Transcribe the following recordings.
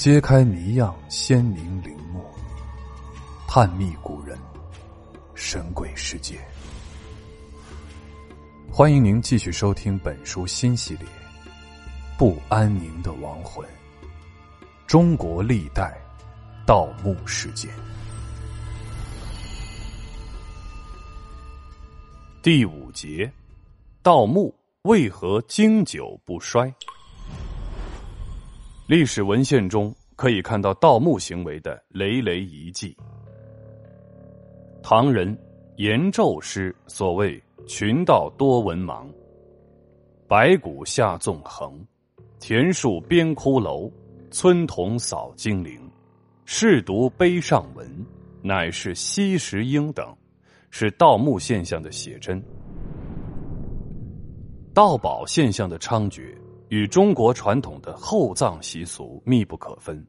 揭开谜样鲜明陵墓，探秘古人神鬼世界。欢迎您继续收听本书新系列《不安宁的亡魂：中国历代盗墓事件》第五节：盗墓为何经久不衰？历史文献中可以看到盗墓行为的累累遗迹。唐人严昼诗所谓。群盗多文盲，白骨下纵横，田树边骷髅，村童扫精灵，试读碑上文，乃是吸石英等，是盗墓现象的写真。盗宝现象的猖獗与中国传统的厚葬习俗密不可分，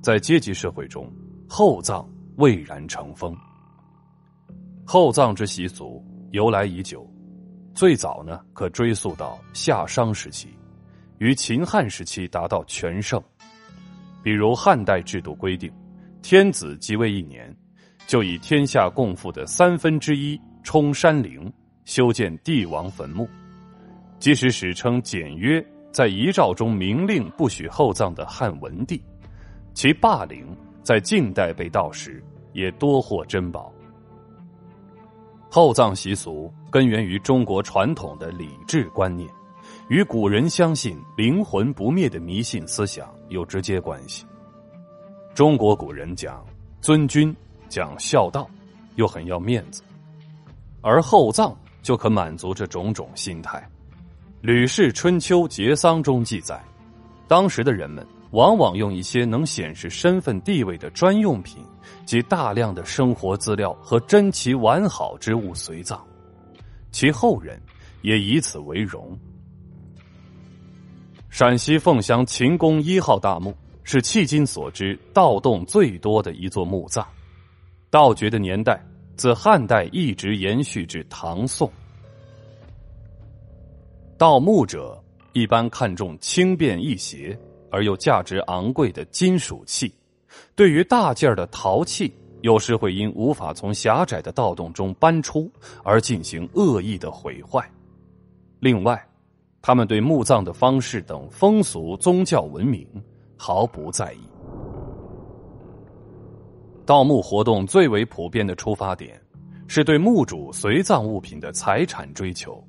在阶级社会中，厚葬蔚然成风。厚葬之习俗。由来已久，最早呢可追溯到夏商时期，于秦汉时期达到全盛。比如汉代制度规定，天子即位一年，就以天下共富的三分之一充山陵，修建帝王坟墓。即使史称简约，在遗诏中明令不许厚葬的汉文帝，其霸陵在近代被盗时，也多获珍宝。厚葬习俗根源于中国传统的礼制观念，与古人相信灵魂不灭的迷信思想有直接关系。中国古人讲尊君、讲孝道，又很要面子，而厚葬就可满足这种种心态。《吕氏春秋节丧》中记载，当时的人们。往往用一些能显示身份地位的专用品及大量的生活资料和珍奇完好之物随葬，其后人也以此为荣。陕西凤翔秦宫一号大墓是迄今所知盗洞最多的一座墓葬，盗掘的年代自汉代一直延续至唐宋。盗墓者一般看重轻便易携。而又价值昂贵的金属器，对于大件的陶器，有时会因无法从狭窄的盗洞中搬出而进行恶意的毁坏。另外，他们对墓葬的方式等风俗、宗教文明毫不在意。盗墓活动最为普遍的出发点，是对墓主随葬物品的财产追求。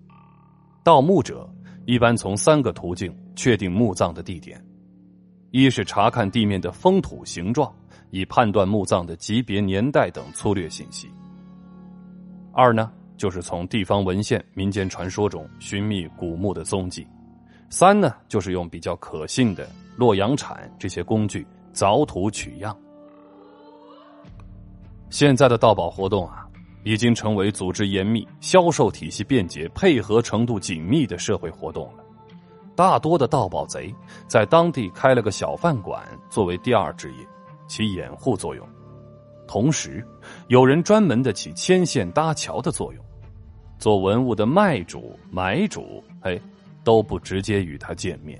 盗墓者一般从三个途径确定墓葬的地点。一是查看地面的封土形状，以判断墓葬的级别、年代等粗略信息。二呢，就是从地方文献、民间传说中寻觅古墓的踪迹。三呢，就是用比较可信的洛阳铲这些工具凿土取样。现在的盗宝活动啊，已经成为组织严密、销售体系便捷、配合程度紧密的社会活动了。大多的盗宝贼在当地开了个小饭馆作为第二职业，起掩护作用。同时，有人专门的起牵线搭桥的作用。做文物的卖主、买主，哎，都不直接与他见面。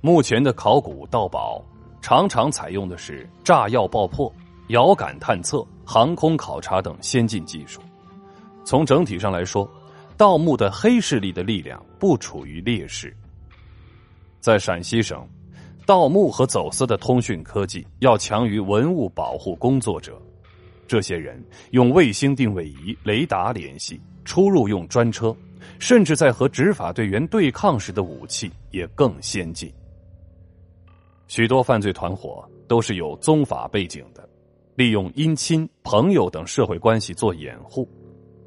目前的考古盗宝常常采用的是炸药爆破、遥感探测、航空考察等先进技术。从整体上来说。盗墓的黑势力的力量不处于劣势。在陕西省，盗墓和走私的通讯科技要强于文物保护工作者。这些人用卫星定位仪、雷达联系，出入用专车，甚至在和执法队员对抗时的武器也更先进。许多犯罪团伙都是有宗法背景的，利用姻亲、朋友等社会关系做掩护。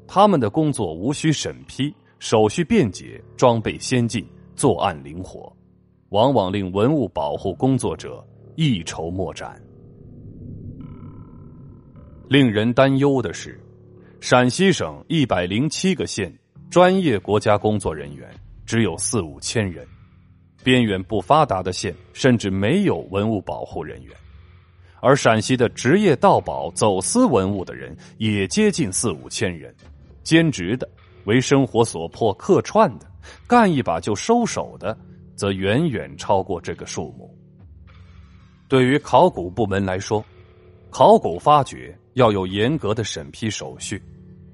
他们的工作无需审批，手续便捷，装备先进，作案灵活，往往令文物保护工作者一筹莫展。令人担忧的是，陕西省一百零七个县专业国家工作人员只有四五千人，边远不发达的县甚至没有文物保护人员，而陕西的职业盗宝、走私文物的人也接近四五千人。兼职的、为生活所迫客串的、干一把就收手的，则远远超过这个数目。对于考古部门来说，考古发掘要有严格的审批手续，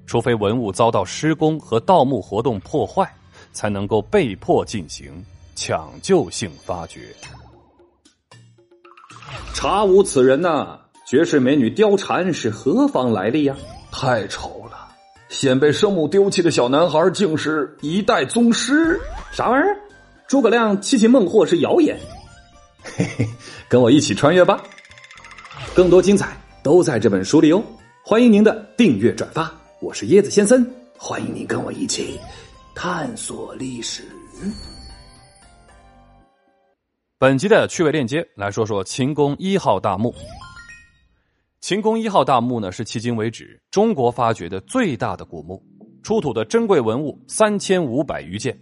除非文物遭到施工和盗墓活动破坏，才能够被迫进行抢救性发掘。查无此人呐！绝世美女貂蝉是何方来历呀？太丑了！先被生母丢弃的小男孩，竟是一代宗师？啥玩意儿？诸葛亮七擒孟获是谣言。嘿嘿，跟我一起穿越吧！更多精彩都在这本书里哦！欢迎您的订阅转发。我是椰子先生，欢迎您跟我一起探索历史。本集的趣味链接来说说秦宫一号大墓。秦宫一号大墓呢，是迄今为止中国发掘的最大的古墓，出土的珍贵文物三千五百余件。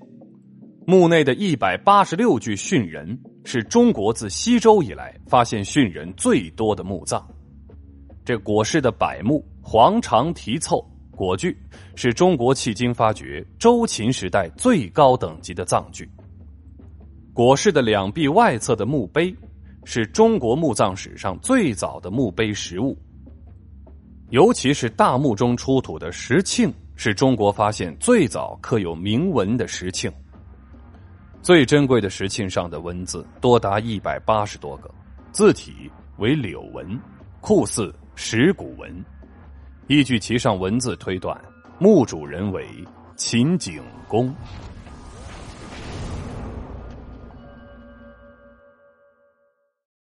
墓内的一百八十六具殉人，是中国自西周以来发现殉人最多的墓葬。这椁室的柏木黄长题凑椁具，是中国迄今发掘周秦时代最高等级的葬具。椁室的两壁外侧的墓碑。是中国墓葬史上最早的墓碑实物，尤其是大墓中出土的石磬，是中国发现最早刻有铭文的石磬。最珍贵的石磬上的文字多达一百八十多个，字体为柳文，酷似石鼓文。依据其上文字推断，墓主人为秦景公。